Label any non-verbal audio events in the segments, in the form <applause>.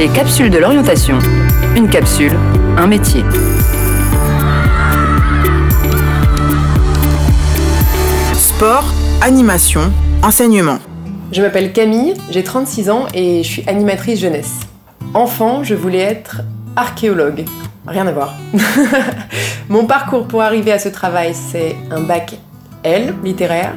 Les capsules de l'orientation. Une capsule, un métier. Sport, animation, enseignement. Je m'appelle Camille, j'ai 36 ans et je suis animatrice jeunesse. Enfant, je voulais être archéologue. Rien à voir. <laughs> Mon parcours pour arriver à ce travail, c'est un bac L, littéraire,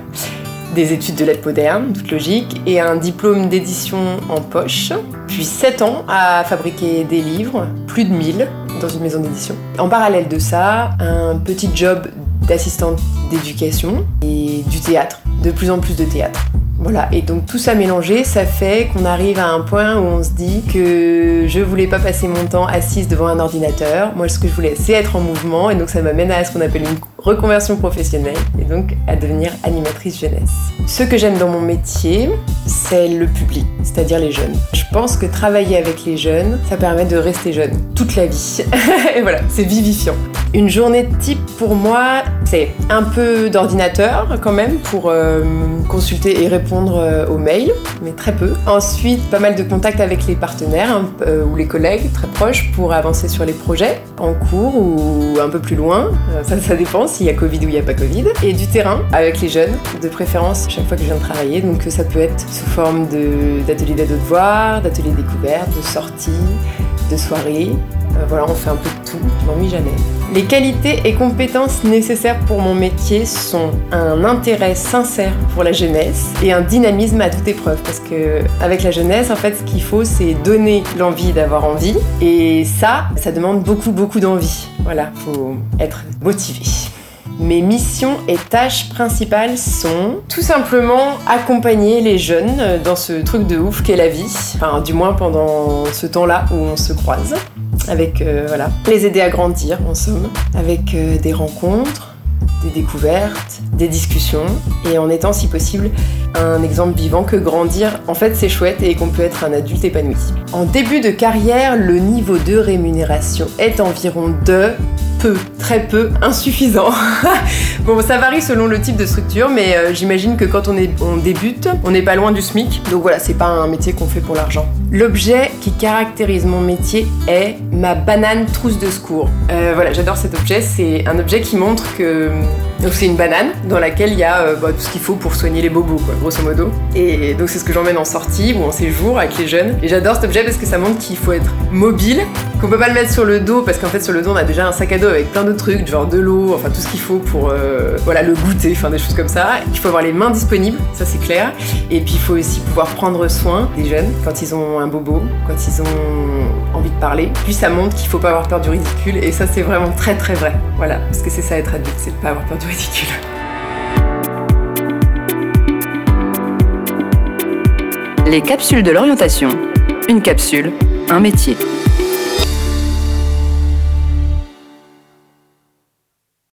des études de lettres modernes, toute logique, et un diplôme d'édition en poche, puis 7 ans à fabriquer des livres, plus de 1000 dans une maison d'édition. En parallèle de ça, un petit job d'assistante d'éducation et du théâtre, de plus en plus de théâtre. Voilà, et donc tout ça mélangé, ça fait qu'on arrive à un point où on se dit que je voulais pas passer mon temps assise devant un ordinateur. Moi, ce que je voulais, c'est être en mouvement, et donc ça m'amène à ce qu'on appelle une reconversion professionnelle, et donc à devenir animatrice jeunesse. Ce que j'aime dans mon métier, c'est le public, c'est-à-dire les jeunes. Je pense que travailler avec les jeunes, ça permet de rester jeune toute la vie. <laughs> et voilà, c'est vivifiant. Une journée type pour moi, c'est un peu d'ordinateur quand même pour euh, consulter et répondre euh, aux mails, mais très peu. Ensuite, pas mal de contacts avec les partenaires hein, euh, ou les collègues très proches pour avancer sur les projets en cours ou un peu plus loin. ça, ça dépend s'il y a Covid ou il n'y a pas Covid. Et du terrain avec les jeunes, de préférence chaque fois que je viens de travailler. Donc ça peut être sous forme d'ateliers d'aide aux devoirs, d'ateliers découvertes, de sorties, de soirées. voilà, on fait un peu de tout. Je m'ennuie jamais. Les qualités et compétences nécessaires pour mon métier sont un intérêt sincère pour la jeunesse et un dynamisme à toute épreuve. Parce que avec la jeunesse, en fait, ce qu'il faut, c'est donner l'envie d'avoir envie. Et ça, ça demande beaucoup, beaucoup d'envie. Voilà, faut être motivé. Mes missions et tâches principales sont tout simplement accompagner les jeunes dans ce truc de ouf qu'est la vie, enfin du moins pendant ce temps-là où on se croise, avec euh, voilà, les aider à grandir en somme, avec euh, des rencontres, des découvertes, des discussions, et en étant si possible un exemple vivant que grandir, en fait c'est chouette et qu'on peut être un adulte épanoui. En début de carrière, le niveau de rémunération est environ de peu, très peu, insuffisant. <laughs> bon, ça varie selon le type de structure, mais euh, j'imagine que quand on, débute, on n'est pas loin du SMIC. Donc voilà, c'est pas un métier qu'on fait pour l'argent. L'objet qui caractérise mon métier est ma banane trousse de secours. Euh, voilà, j'adore cet objet. C'est un objet qui montre que donc c'est une banane dans laquelle il y a euh, bah, tout ce qu'il faut pour soigner les bobos, quoi, grosso modo. Et donc c'est ce que j'emmène en sortie ou en séjour avec les jeunes. Et j'adore cet objet parce que ça montre qu'il faut être mobile, qu'on peut pas le mettre sur le dos parce qu'en fait sur le dos on a déjà un sac à dos avec plein de trucs, genre de l'eau, enfin tout ce qu'il faut pour euh, voilà le goûter, enfin des choses comme ça. Il faut avoir les mains disponibles, ça c'est clair. Et puis il faut aussi pouvoir prendre soin des jeunes quand ils ont un bobo, quand ils ont envie de parler. Puis ça montre qu'il faut pas avoir peur du ridicule et ça c'est vraiment très très vrai. Voilà, parce que c'est ça être adulte, c'est de pas avoir peur du ridicule. Les capsules de l'orientation. Une capsule, un métier.